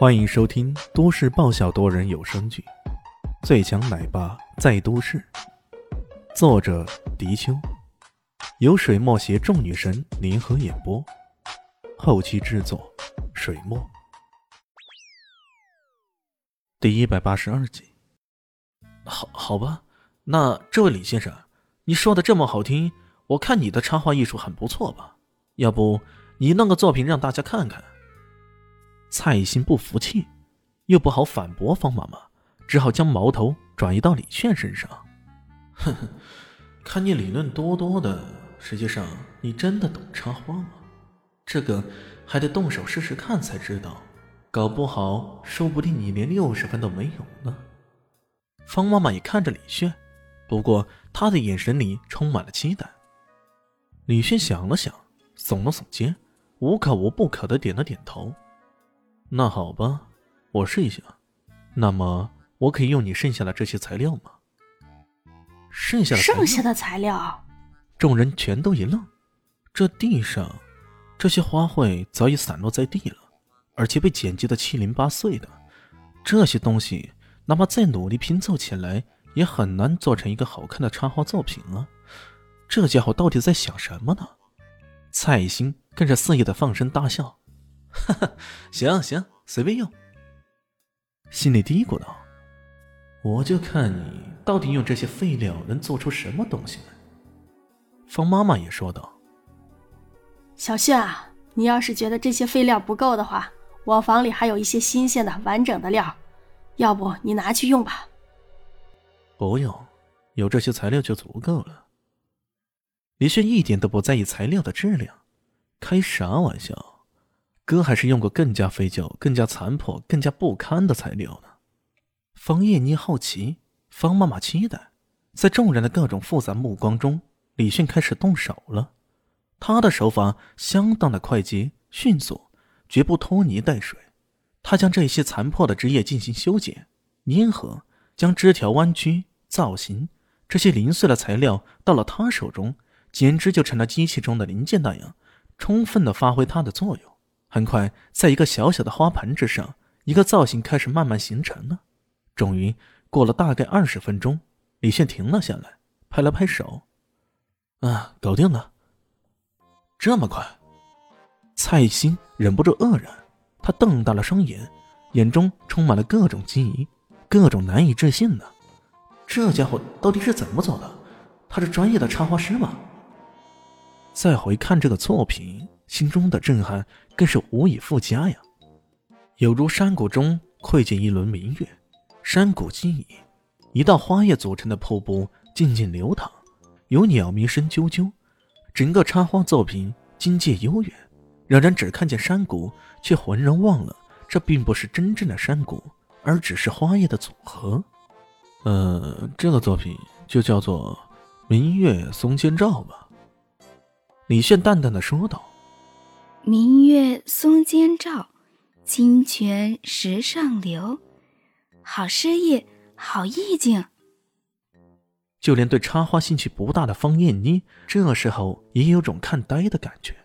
欢迎收听都市爆笑多人有声剧《最强奶爸在都市》，作者：迪秋，由水墨携众女神联合演播，后期制作：水墨。第一百八十二集。好，好吧，那这位李先生，你说的这么好听，我看你的插画艺术很不错吧？要不你弄个作品让大家看看？蔡心不服气，又不好反驳方妈妈，只好将矛头转移到李炫身上。哼哼，看你理论多多的，实际上你真的懂插花吗？这个还得动手试试看才知道，搞不好说不定你连六十分都没有呢。方妈妈也看着李炫，不过她的眼神里充满了期待。李炫想了想，耸了耸肩，无可无不可的点了点头。那好吧，我试一下。那么，我可以用你剩下的这些材料吗？剩下的剩下的材料，众人全都一愣。这地上，这些花卉早已散落在地了，而且被剪辑的七零八碎的。这些东西，哪怕再努力拼凑起来，也很难做成一个好看的插画作品啊！这家伙到底在想什么呢？蔡兴更是肆意的放声大笑。哈哈，行行，随便用。心里嘀咕道：“我就看你到底用这些废料能做出什么东西来。”方妈妈也说道：“小炫啊，你要是觉得这些废料不够的话，我房里还有一些新鲜的、完整的料，要不你拿去用吧。”不用，有这些材料就足够了。李炫一点都不在意材料的质量，开啥玩笑？哥还是用过更加废旧、更加残破、更加不堪的材料呢。方叶妮好奇，方妈妈期待，在众人的各种复杂目光中，李迅开始动手了。他的手法相当的快捷、迅速，绝不拖泥带水。他将这些残破的枝叶进行修剪、粘合，将枝条弯曲、造型这些零碎的材料到了他手中，简直就成了机器中的零件那样，充分的发挥它的作用。很快，在一个小小的花盆之上，一个造型开始慢慢形成了。终于，过了大概二十分钟，李炫停了下来，拍了拍手：“啊，搞定了！这么快？”蔡兴忍不住愕然，他瞪大了双眼，眼中充满了各种惊疑，各种难以置信呢。这家伙到底是怎么做的？他是专业的插花师吗？再回看这个作品。心中的震撼更是无以复加呀，有如山谷中窥见一轮明月，山谷静谧，一道花叶组成的瀑布静静流淌，有鸟鸣声啾啾，整个插画作品境界悠远，让人只看见山谷，却浑然忘了这并不是真正的山谷，而只是花叶的组合。呃，这个作品就叫做《明月松间照》吧。李炫淡淡的说道。明月松间照，清泉石上流，好诗意，好意境。就连对插花兴趣不大的方艳妮，这时候也有种看呆的感觉。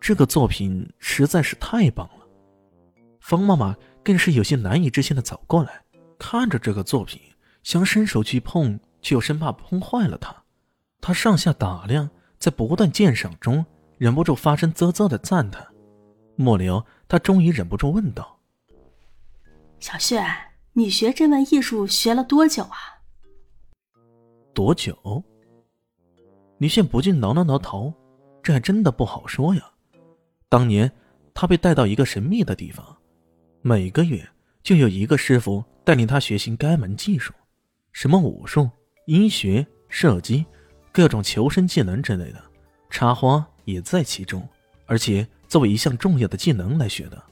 这个作品实在是太棒了。方妈妈更是有些难以置信的走过来，看着这个作品，想伸手去碰，却又生怕碰坏了它。她上下打量，在不断鉴赏中。忍不住发声啧啧的赞叹，末了，他终于忍不住问道：“小炫，你学这门艺术学了多久啊？”“多久？”李炫不禁挠了挠头，这还真的不好说呀。当年他被带到一个神秘的地方，每个月就有一个师傅带领他学习该门技术，什么武术、医学、射击，各种求生技能之类的，插花。也在其中，而且作为一项重要的技能来学的，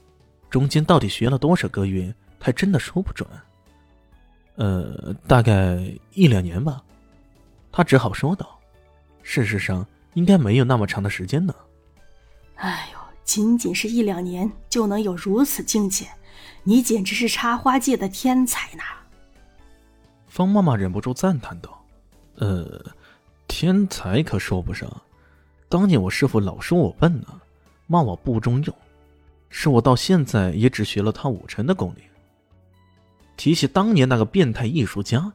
中间到底学了多少个月，还真的说不准。呃，大概一两年吧，他只好说道。事实上，应该没有那么长的时间呢。哎呦，仅仅是一两年就能有如此境界，你简直是插花界的天才呢！方妈妈忍不住赞叹道：“呃，天才可说不上。”当年我师傅老说我笨呢，骂我不中用，是我到现在也只学了他五成的功力。提起当年那个变态艺术家，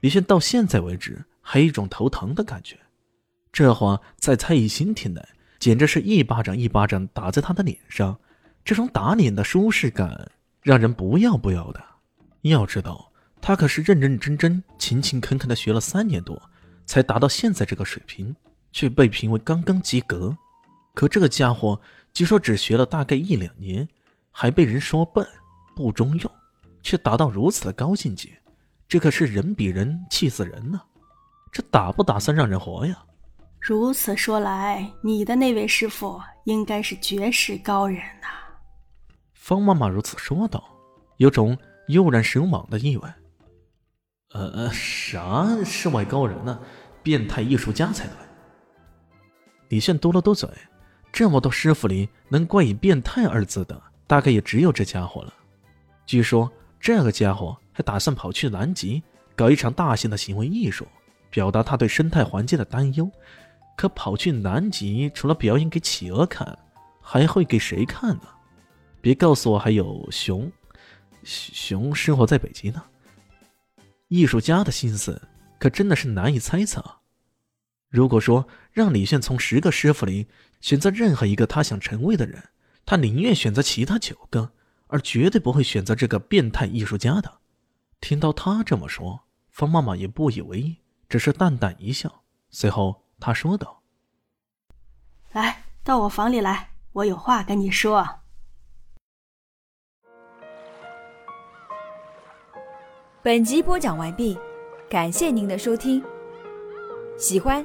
李炫到现在为止还有一种头疼的感觉。这话在蔡艺兴听来，简直是一巴掌一巴掌打在他的脸上。这种打脸的舒适感，让人不要不要的。要知道，他可是认认真真、勤勤恳恳的学了三年多，才达到现在这个水平，却被评为刚刚及格。可这个家伙据说只学了大概一两年，还被人说笨、不中用，却达到如此的高境界，这可是人比人气死人呢！这打不打算让人活呀？如此说来，你的那位师傅应该是绝世高人呐。方妈妈如此说道，有种悠然神往的意味。呃呃，啥世外高人呢？变态艺术家才对。李炫嘟了嘟嘴，这么多师傅里，能冠以“变态”二字的，大概也只有这家伙了。据说这个家伙还打算跑去南极搞一场大型的行为艺术，表达他对生态环境的担忧。可跑去南极，除了表演给企鹅看，还会给谁看呢？别告诉我还有熊，熊生活在北极呢。艺术家的心思可真的是难以猜测。如果说让李炫从十个师傅里选择任何一个他想成为的人，他宁愿选择其他九个，而绝对不会选择这个变态艺术家的。听到他这么说，方妈妈也不以为意，只是淡淡一笑，随后她说道：“来到我房里来，我有话跟你说。”本集播讲完毕，感谢您的收听。喜欢